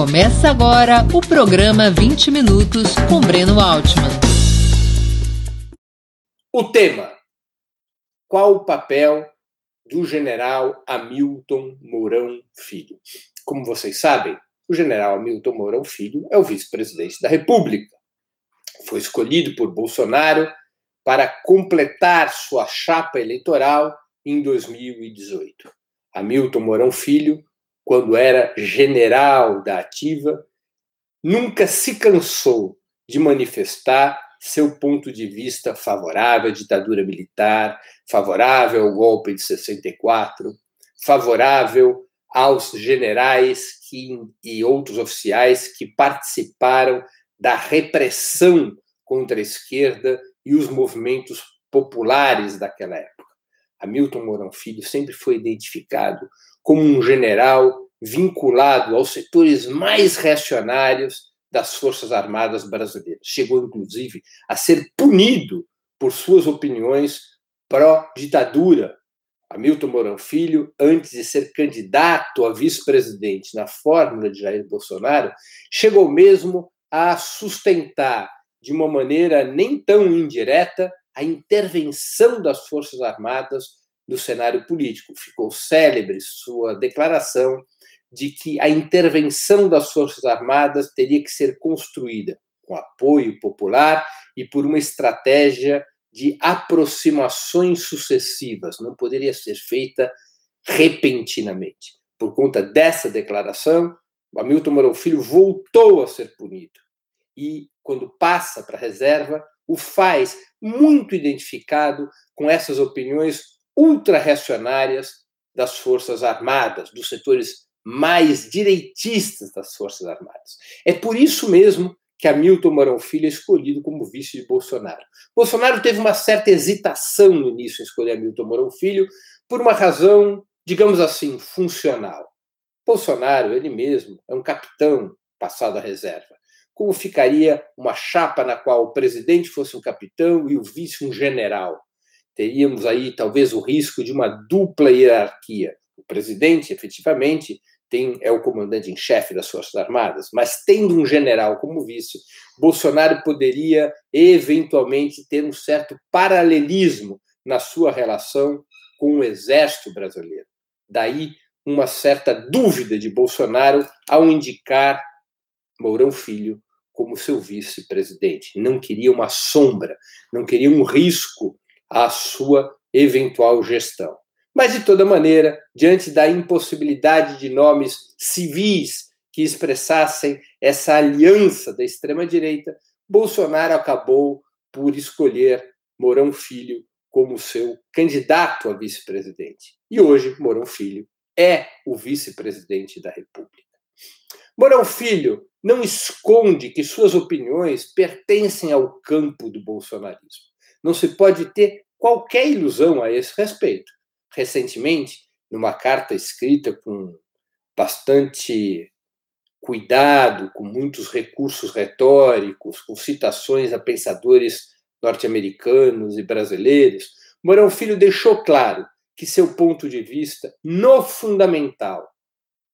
Começa agora o programa 20 Minutos com Breno Altman. O tema: Qual o papel do general Hamilton Mourão Filho? Como vocês sabem, o general Hamilton Mourão Filho é o vice-presidente da República. Foi escolhido por Bolsonaro para completar sua chapa eleitoral em 2018. Hamilton Mourão Filho quando era general da Ativa, nunca se cansou de manifestar seu ponto de vista favorável à ditadura militar, favorável ao golpe de 64, favorável aos generais que, e outros oficiais que participaram da repressão contra a esquerda e os movimentos populares daquela época. Hamilton Mourão Filho sempre foi identificado como um general vinculado aos setores mais reacionários das Forças Armadas brasileiras. Chegou, inclusive, a ser punido por suas opiniões pró-ditadura. Hamilton Mourão Filho, antes de ser candidato a vice-presidente na fórmula de Jair Bolsonaro, chegou mesmo a sustentar, de uma maneira nem tão indireta, a intervenção das Forças Armadas do cenário político. Ficou célebre sua declaração de que a intervenção das Forças Armadas teria que ser construída com apoio popular e por uma estratégia de aproximações sucessivas, não poderia ser feita repentinamente. Por conta dessa declaração, Hamilton Mourão Filho voltou a ser punido. E, quando passa para a reserva, o faz muito identificado com essas opiniões ultra-reacionárias das Forças Armadas, dos setores mais direitistas das Forças Armadas. É por isso mesmo que Hamilton Mourão Filho é escolhido como vice de Bolsonaro. Bolsonaro teve uma certa hesitação no início em escolher Hamilton Mourão Filho por uma razão, digamos assim, funcional. Bolsonaro, ele mesmo, é um capitão passado à reserva. Como ficaria uma chapa na qual o presidente fosse um capitão e o vice um general? Teríamos aí talvez o risco de uma dupla hierarquia. O presidente, efetivamente, tem, é o comandante em chefe das Forças Armadas, mas tendo um general como vice, Bolsonaro poderia eventualmente ter um certo paralelismo na sua relação com o exército brasileiro. Daí uma certa dúvida de Bolsonaro ao indicar Mourão Filho como seu vice-presidente. Não queria uma sombra, não queria um risco à sua eventual gestão. Mas, de toda maneira, diante da impossibilidade de nomes civis que expressassem essa aliança da extrema-direita, Bolsonaro acabou por escolher Mourão Filho como seu candidato a vice-presidente. E hoje, Mourão Filho é o vice-presidente da República. Mourão Filho não esconde que suas opiniões pertencem ao campo do bolsonarismo. Não se pode ter qualquer ilusão a esse respeito. Recentemente, numa carta escrita com bastante cuidado, com muitos recursos retóricos, com citações a pensadores norte-americanos e brasileiros, Mourão Filho deixou claro que seu ponto de vista, no fundamental,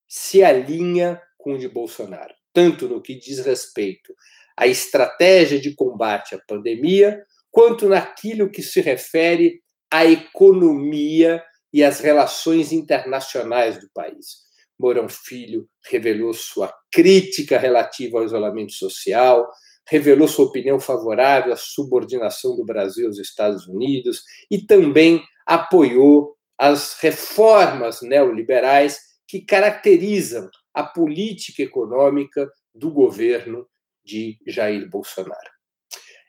se alinha com o de Bolsonaro, tanto no que diz respeito à estratégia de combate à pandemia, quanto naquilo que se refere à economia e às relações internacionais do país. Mourão Filho revelou sua crítica relativa ao isolamento social, revelou sua opinião favorável à subordinação do Brasil aos Estados Unidos e também apoiou as reformas neoliberais que caracterizam a política econômica do governo de Jair Bolsonaro.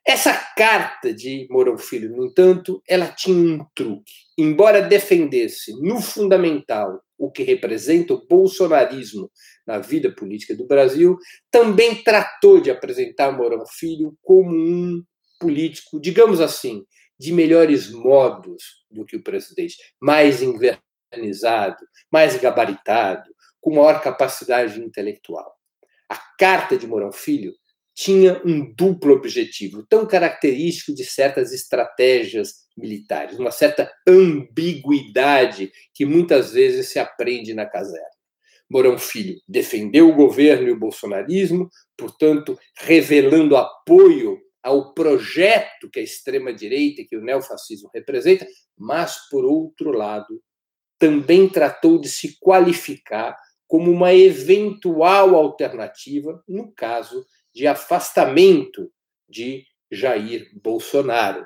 Essa carta de Mourão Filho, no entanto, ela tinha um truque. Embora defendesse no fundamental o que representa o bolsonarismo na vida política do Brasil, também tratou de apresentar Mourão Filho como um político, digamos assim, de melhores modos do que o presidente, mais invernizado, mais gabaritado, com maior capacidade intelectual. A carta de Mourão Filho tinha um duplo objetivo, tão característico de certas estratégias militares, uma certa ambiguidade que muitas vezes se aprende na caserna. Mourão Filho defendeu o governo e o bolsonarismo, portanto, revelando apoio ao projeto que a extrema-direita, que o neofascismo representa, mas, por outro lado, também tratou de se qualificar como uma eventual alternativa no caso de afastamento de Jair Bolsonaro.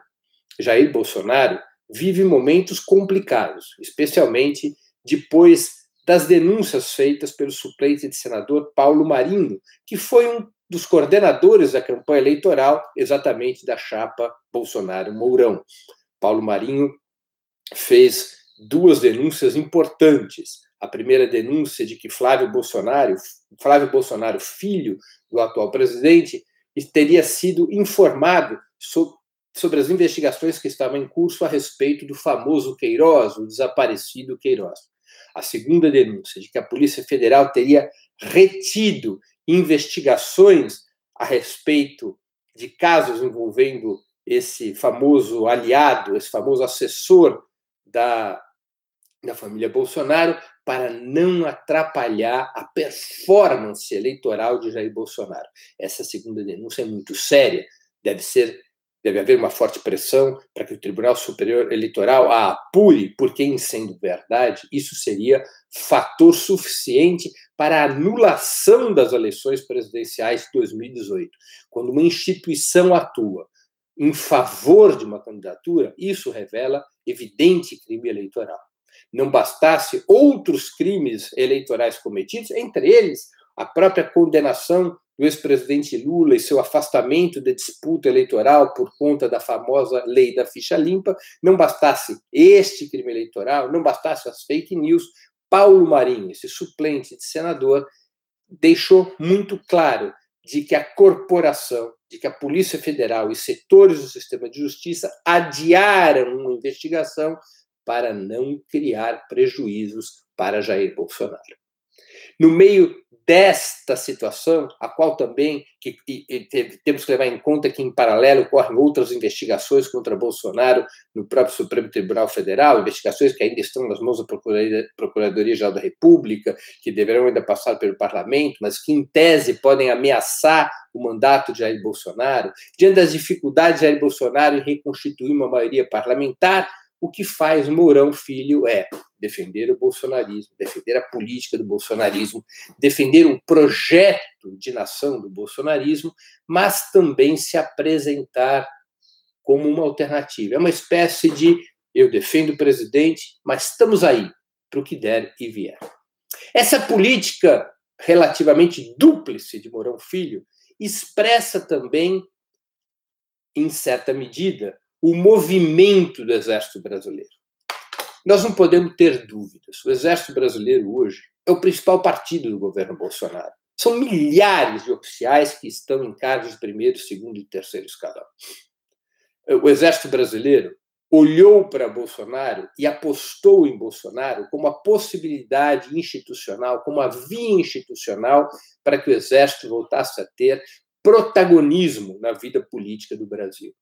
Jair Bolsonaro vive momentos complicados, especialmente depois das denúncias feitas pelo suplente de senador Paulo Marinho, que foi um dos coordenadores da campanha eleitoral, exatamente da chapa Bolsonaro-Mourão. Paulo Marinho fez duas denúncias importantes. A primeira denúncia de que Flávio Bolsonaro, Flávio Bolsonaro, filho do atual presidente, teria sido informado sobre as investigações que estavam em curso a respeito do famoso Queiroz, o desaparecido Queiroz. A segunda denúncia de que a Polícia Federal teria retido investigações a respeito de casos envolvendo esse famoso aliado, esse famoso assessor da, da família Bolsonaro, para não atrapalhar a performance eleitoral de Jair Bolsonaro. Essa segunda denúncia é muito séria, deve ser deve haver uma forte pressão para que o Tribunal Superior Eleitoral a apure, porque, em sendo verdade, isso seria fator suficiente para a anulação das eleições presidenciais de 2018. Quando uma instituição atua em favor de uma candidatura, isso revela evidente crime eleitoral não bastasse outros crimes eleitorais cometidos, entre eles a própria condenação do ex-presidente Lula e seu afastamento da disputa eleitoral por conta da famosa lei da ficha limpa, não bastasse este crime eleitoral, não bastasse as fake news, Paulo Marinho, esse suplente de senador, deixou muito claro de que a corporação, de que a Polícia Federal e setores do sistema de justiça adiaram uma investigação para não criar prejuízos para Jair Bolsonaro. No meio desta situação, a qual também que, temos que levar em conta que, em paralelo, ocorrem outras investigações contra Bolsonaro no próprio Supremo Tribunal Federal, investigações que ainda estão nas mãos da Procuradoria-Geral da República, que deverão ainda passar pelo Parlamento, mas que, em tese, podem ameaçar o mandato de Jair Bolsonaro, diante das dificuldades de Jair Bolsonaro em reconstituir uma maioria parlamentar, o que faz Mourão Filho é defender o bolsonarismo, defender a política do bolsonarismo, defender o projeto de nação do bolsonarismo, mas também se apresentar como uma alternativa. É uma espécie de eu defendo o presidente, mas estamos aí para o que der e vier. Essa política relativamente dúplice de Mourão Filho expressa também, em certa medida, o movimento do Exército Brasileiro. Nós não podemos ter dúvidas. O Exército Brasileiro hoje é o principal partido do governo Bolsonaro. São milhares de oficiais que estão em cargos de primeiro, segundo e terceiro escalão. O Exército Brasileiro olhou para Bolsonaro e apostou em Bolsonaro como a possibilidade institucional, como a via institucional para que o Exército voltasse a ter protagonismo na vida política do Brasil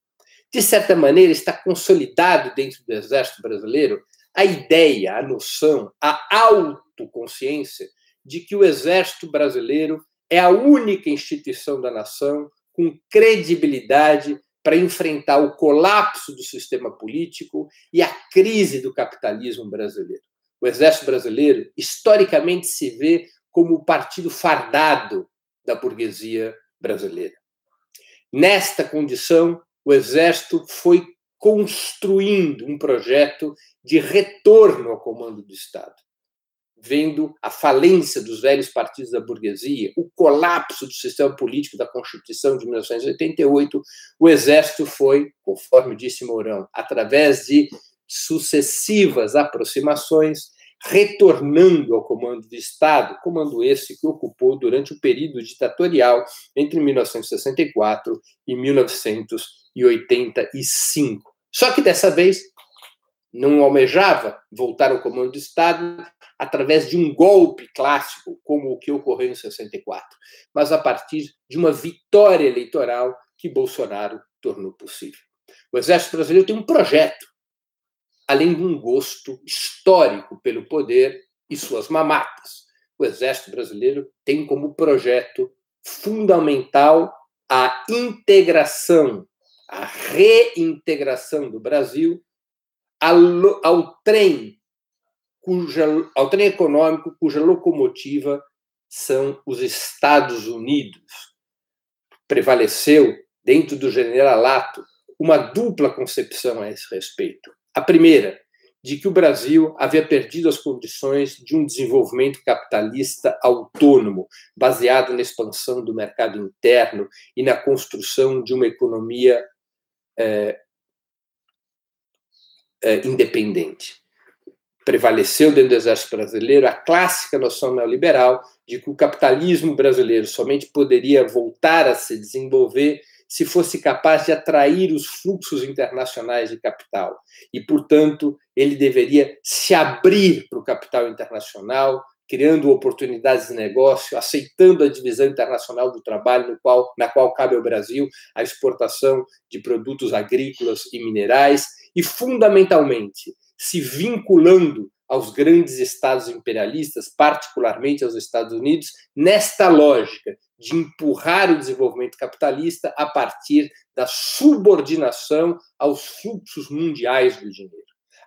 de certa maneira, está consolidado dentro do Exército Brasileiro a ideia, a noção, a autoconsciência de que o Exército Brasileiro é a única instituição da nação com credibilidade para enfrentar o colapso do sistema político e a crise do capitalismo brasileiro. O Exército Brasileiro, historicamente, se vê como o partido fardado da burguesia brasileira. Nesta condição, o Exército foi construindo um projeto de retorno ao comando do Estado, vendo a falência dos velhos partidos da burguesia, o colapso do sistema político da Constituição de 1988, o Exército foi, conforme disse Mourão, através de sucessivas aproximações, retornando ao comando do Estado, comando esse que ocupou durante o período ditatorial entre 1964 e 1985. Só que dessa vez não almejava voltar ao comando do Estado através de um golpe clássico, como o que ocorreu em 64, mas a partir de uma vitória eleitoral que Bolsonaro tornou possível. O Exército Brasileiro tem um projeto além de um gosto histórico pelo poder e suas mamatas. o Exército Brasileiro tem como projeto fundamental a integração, a reintegração do Brasil ao, ao trem, cuja, ao trem econômico cuja locomotiva são os Estados Unidos. Prevaleceu dentro do generalato uma dupla concepção a esse respeito. A primeira, de que o Brasil havia perdido as condições de um desenvolvimento capitalista autônomo, baseado na expansão do mercado interno e na construção de uma economia é, é, independente. Prevaleceu dentro do exército brasileiro a clássica noção neoliberal de que o capitalismo brasileiro somente poderia voltar a se desenvolver se fosse capaz de atrair os fluxos internacionais de capital. E, portanto, ele deveria se abrir para o capital internacional, criando oportunidades de negócio, aceitando a divisão internacional do trabalho, no qual, na qual cabe ao Brasil a exportação de produtos agrícolas e minerais, e, fundamentalmente, se vinculando aos grandes estados imperialistas, particularmente aos Estados Unidos, nesta lógica de empurrar o desenvolvimento capitalista a partir da subordinação aos fluxos mundiais do dinheiro.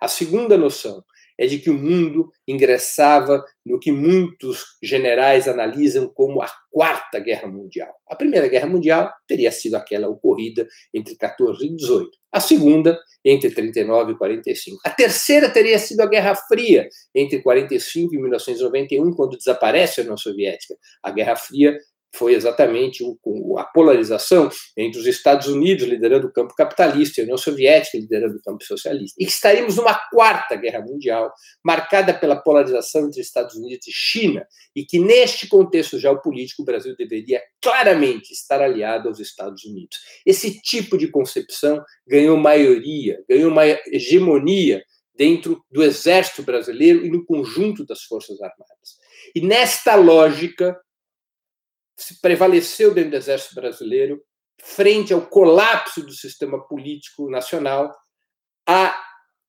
A segunda noção é de que o mundo ingressava no que muitos generais analisam como a Quarta Guerra Mundial. A Primeira Guerra Mundial teria sido aquela ocorrida entre 14 e 18. A segunda, entre 39 e 45. A terceira teria sido a Guerra Fria, entre 45 e 1991, quando desaparece a União Soviética. A Guerra Fria foi exatamente o, a polarização entre os Estados Unidos liderando o campo capitalista e a União Soviética liderando o campo socialista. E estaríamos numa quarta guerra mundial, marcada pela polarização entre Estados Unidos e China, e que neste contexto geopolítico o Brasil deveria claramente estar aliado aos Estados Unidos. Esse tipo de concepção ganhou maioria, ganhou uma hegemonia dentro do exército brasileiro e no conjunto das Forças Armadas. E nesta lógica, se prevaleceu dentro do Exército Brasileiro, frente ao colapso do sistema político nacional, a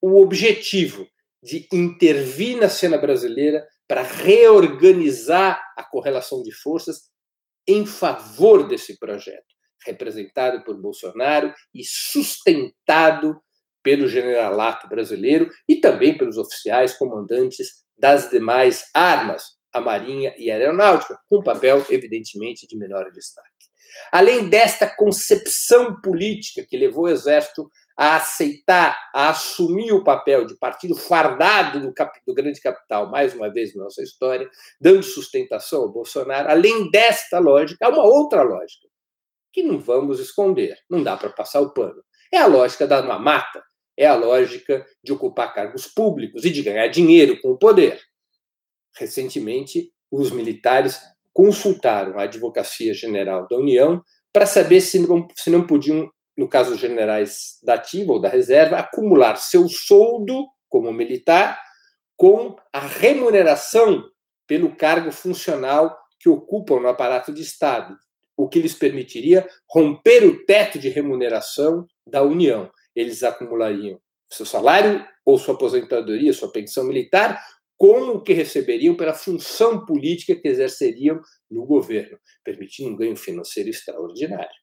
o objetivo de intervir na cena brasileira para reorganizar a correlação de forças em favor desse projeto, representado por Bolsonaro e sustentado pelo generalato brasileiro e também pelos oficiais comandantes das demais armas a Marinha e a Aeronáutica, com papel, evidentemente, de menor destaque. Além desta concepção política que levou o Exército a aceitar, a assumir o papel de partido fardado do, cap, do grande capital, mais uma vez na nossa história, dando sustentação ao Bolsonaro, além desta lógica, há uma outra lógica, que não vamos esconder, não dá para passar o pano. É a lógica da mamata, é a lógica de ocupar cargos públicos e de ganhar dinheiro com o poder. Recentemente, os militares consultaram a Advocacia Geral da União para saber se não, se não podiam, no caso dos generais da ativa ou da reserva, acumular seu soldo como militar com a remuneração pelo cargo funcional que ocupam no aparato de Estado, o que lhes permitiria romper o teto de remuneração da União. Eles acumulariam seu salário ou sua aposentadoria, sua pensão militar, com o que receberiam pela função política que exerceriam no governo, permitindo um ganho financeiro extraordinário.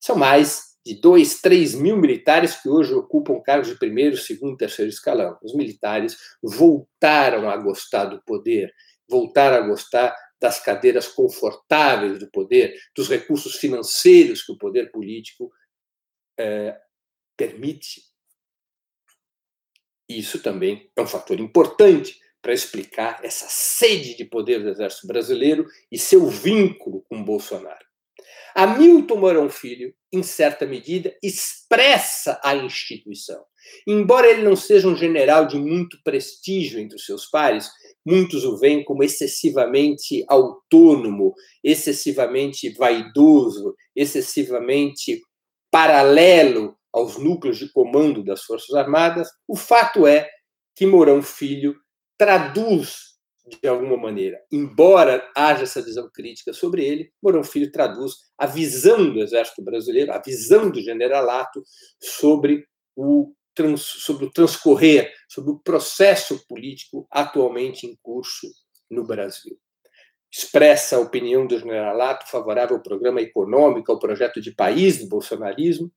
São mais de 2, 3 mil militares que hoje ocupam cargos de primeiro, segundo, terceiro escalão. Os militares voltaram a gostar do poder, voltaram a gostar das cadeiras confortáveis do poder, dos recursos financeiros que o poder político é, permite. Isso também é um fator importante para explicar essa sede de poder do Exército Brasileiro e seu vínculo com Bolsonaro. Hamilton Mourão Filho, em certa medida, expressa a instituição. Embora ele não seja um general de muito prestígio entre os seus pares, muitos o veem como excessivamente autônomo, excessivamente vaidoso, excessivamente paralelo aos núcleos de comando das Forças Armadas. O fato é que Mourão Filho traduz de alguma maneira, embora haja essa visão crítica sobre ele, Mourão Filho traduz a visão do Exército Brasileiro, a visão do generalato sobre o, trans, sobre o transcorrer, sobre o processo político atualmente em curso no Brasil. expressa a opinião do generalato favorável ao programa econômico, ao projeto de país do bolsonarismo,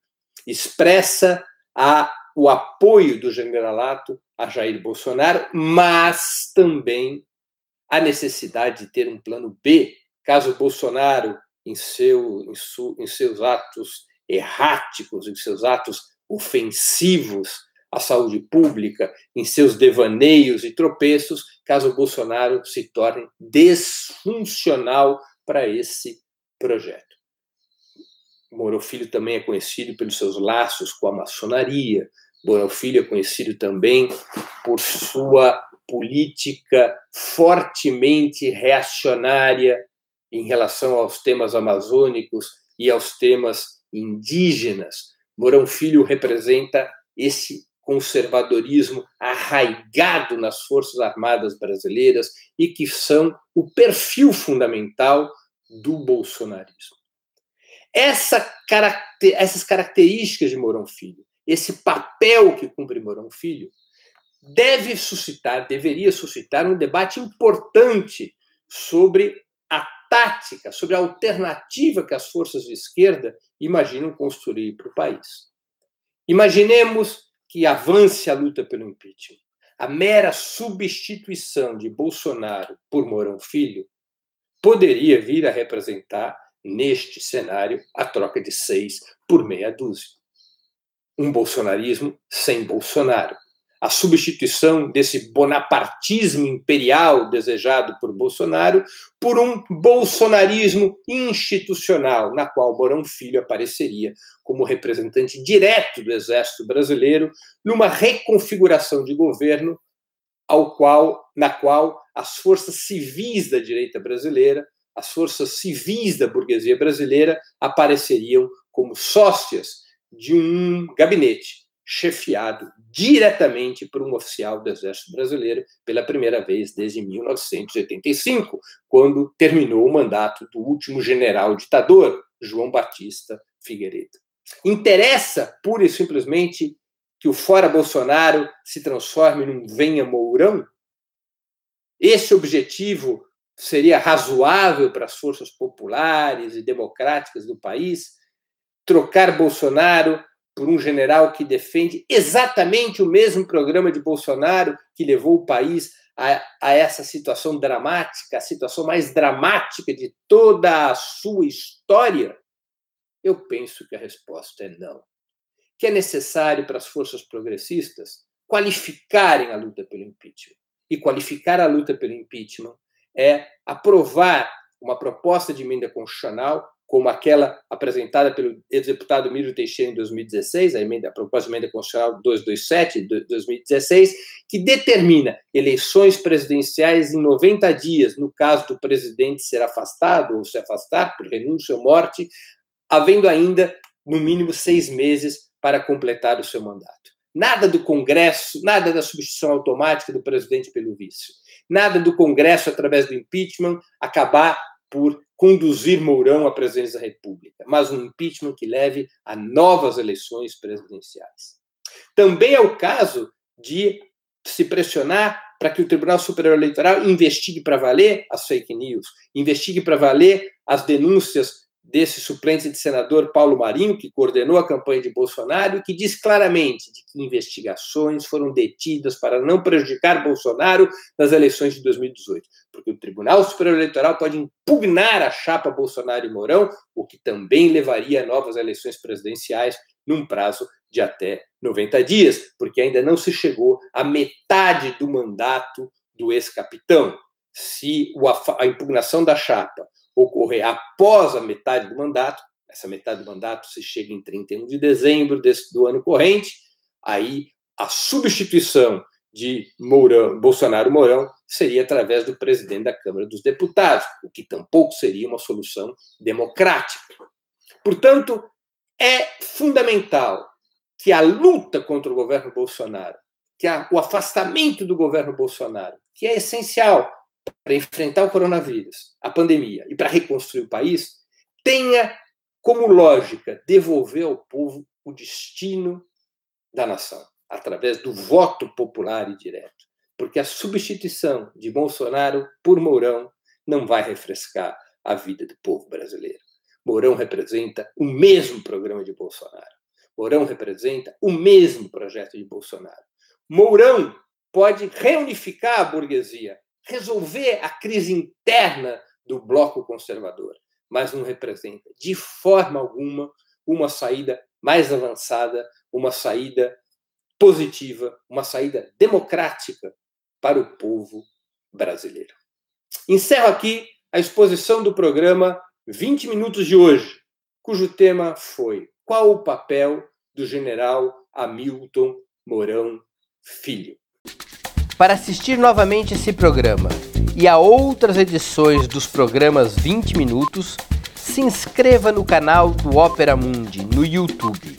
expressa a, o apoio do generalato a Jair Bolsonaro, mas também a necessidade de ter um plano B, caso Bolsonaro, em, seu, em, su, em seus atos erráticos, em seus atos ofensivos à saúde pública, em seus devaneios e tropeços, caso Bolsonaro se torne desfuncional para esse projeto. Moro Filho também é conhecido pelos seus laços com a maçonaria. Moro Filho é conhecido também por sua política fortemente reacionária em relação aos temas amazônicos e aos temas indígenas. Mourão Filho representa esse conservadorismo arraigado nas Forças Armadas brasileiras e que são o perfil fundamental do bolsonarismo. Essa essas características de Mourão Filho, esse papel que cumpre Mourão Filho, deve suscitar, deveria suscitar um debate importante sobre a tática, sobre a alternativa que as forças de esquerda imaginam construir para o país. Imaginemos que avance a luta pelo impeachment. A mera substituição de Bolsonaro por Mourão Filho poderia vir a representar, neste cenário, a troca de seis por meia dúzia. Um bolsonarismo sem Bolsonaro. A substituição desse bonapartismo imperial desejado por Bolsonaro por um bolsonarismo institucional, na qual Mourão Filho apareceria como representante direto do Exército Brasileiro numa reconfiguração de governo ao qual, na qual as forças civis da direita brasileira, as forças civis da burguesia brasileira apareceriam como sócias de um gabinete chefiado diretamente por um oficial do Exército Brasileiro pela primeira vez desde 1985, quando terminou o mandato do último general ditador, João Batista Figueiredo. Interessa pura e simplesmente que o fora Bolsonaro se transforme num venha Mourão? Esse objetivo seria razoável para as forças populares e democráticas do país? Trocar Bolsonaro por um general que defende exatamente o mesmo programa de Bolsonaro que levou o país a, a, essa situação dramática, a situação mais dramática de toda a sua história? Eu penso que a resposta é não. Que é necessário para as forças progressistas qualificarem a luta pelo impeachment. E qualificar a luta pelo impeachment é aprovar uma proposta de emenda constitucional como aquela apresentada pelo ex-deputado Mírio Teixeira em 2016, a, emenda, a proposta de emenda constitucional 227 de 2016, que determina eleições presidenciais em 90 dias, no caso do presidente ser afastado ou se afastar por renúncia ou morte, havendo ainda, no mínimo, seis meses para completar o seu mandato. Nada do Congresso, nada da substituição automática do presidente pelo vice. Nada do Congresso, através do impeachment, acabar por conduzir Mourão à presidência da República, mas um impeachment que leve a novas eleições presidenciais. Também é o caso de se pressionar para que o Tribunal Superior Eleitoral investigue para valer as fake news, investigue para valer as denúncias desse suplente de senador Paulo Marinho, que coordenou a campanha de Bolsonaro, que diz claramente de que investigações foram detidas para não prejudicar Bolsonaro nas eleições de 2018, porque o Tribunal Superior Eleitoral pode impugnar a chapa Bolsonaro e Mourão, o que também levaria a novas eleições presidenciais num prazo de até 90 dias, porque ainda não se chegou à metade do mandato do ex-capitão. Se a impugnação da chapa ocorrer após a metade do mandato, essa metade do mandato se chega em 31 de dezembro do ano corrente, aí a substituição de Mourão, Bolsonaro Mourão seria através do presidente da Câmara dos Deputados, o que tampouco seria uma solução democrática. Portanto, é fundamental que a luta contra o governo Bolsonaro, que a, o afastamento do governo Bolsonaro, que é essencial para enfrentar o coronavírus, a pandemia e para reconstruir o país, tenha como lógica devolver ao povo o destino da nação, através do voto popular e direto. Porque a substituição de Bolsonaro por Mourão não vai refrescar a vida do povo brasileiro. Mourão representa o mesmo programa de Bolsonaro. Mourão representa o mesmo projeto de Bolsonaro. Mourão pode reunificar a burguesia, resolver a crise interna do bloco conservador, mas não representa de forma alguma uma saída mais avançada, uma saída positiva, uma saída democrática para o povo brasileiro. Encerro aqui a exposição do programa 20 Minutos de hoje, cujo tema foi Qual o papel do general Hamilton Mourão Filho? Para assistir novamente esse programa e a outras edições dos programas 20 Minutos, se inscreva no canal do Opera Mundi no YouTube.